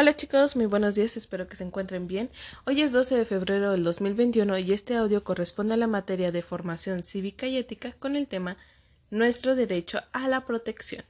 Hola chicos, muy buenos días, espero que se encuentren bien. Hoy es 12 de febrero del 2021 y este audio corresponde a la materia de formación cívica y ética con el tema Nuestro derecho a la protección.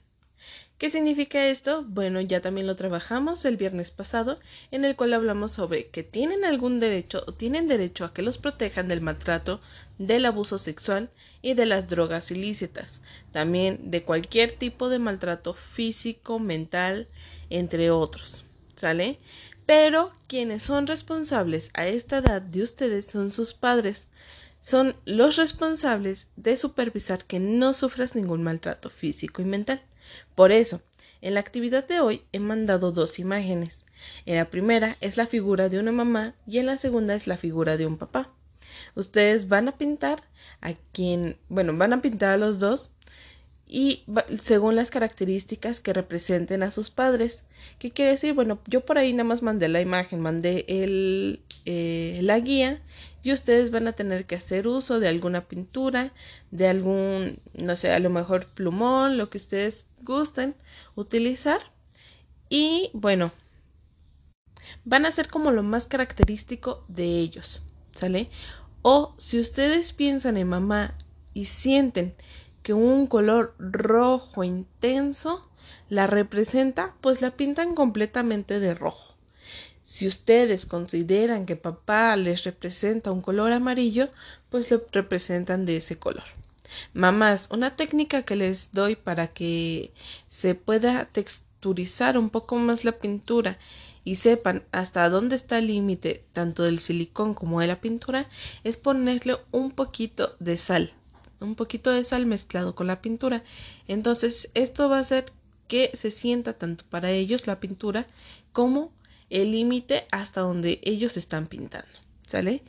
¿Qué significa esto? Bueno, ya también lo trabajamos el viernes pasado, en el cual hablamos sobre que tienen algún derecho o tienen derecho a que los protejan del maltrato, del abuso sexual y de las drogas ilícitas, también de cualquier tipo de maltrato físico, mental, entre otros. ¿Sale? Pero quienes son responsables a esta edad de ustedes son sus padres. Son los responsables de supervisar que no sufras ningún maltrato físico y mental. Por eso, en la actividad de hoy he mandado dos imágenes. En la primera es la figura de una mamá y en la segunda es la figura de un papá. Ustedes van a pintar a quien, bueno, van a pintar a los dos y según las características que representen a sus padres. ¿Qué quiere decir? Bueno, yo por ahí nada más mandé la imagen, mandé el, eh, la guía y ustedes van a tener que hacer uso de alguna pintura, de algún, no sé, a lo mejor plumón, lo que ustedes gusten utilizar. Y bueno, van a ser como lo más característico de ellos, ¿sale? O si ustedes piensan en mamá y sienten que un color rojo intenso la representa, pues la pintan completamente de rojo. Si ustedes consideran que papá les representa un color amarillo, pues lo representan de ese color. Mamás, una técnica que les doy para que se pueda texturizar un poco más la pintura y sepan hasta dónde está el límite tanto del silicón como de la pintura es ponerle un poquito de sal un poquito de sal mezclado con la pintura. Entonces, esto va a hacer que se sienta tanto para ellos la pintura como el límite hasta donde ellos están pintando. ¿Sale?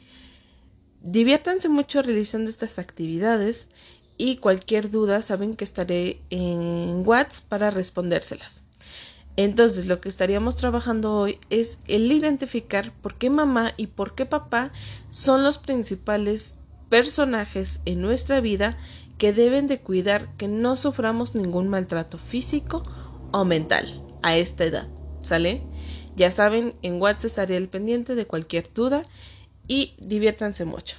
Diviértanse mucho realizando estas actividades y cualquier duda saben que estaré en WhatsApp para respondérselas. Entonces, lo que estaríamos trabajando hoy es el identificar por qué mamá y por qué papá son los principales personajes en nuestra vida que deben de cuidar que no suframos ningún maltrato físico o mental a esta edad. ¿Sale? Ya saben, en WhatsApp estaré al pendiente de cualquier duda y diviértanse mucho.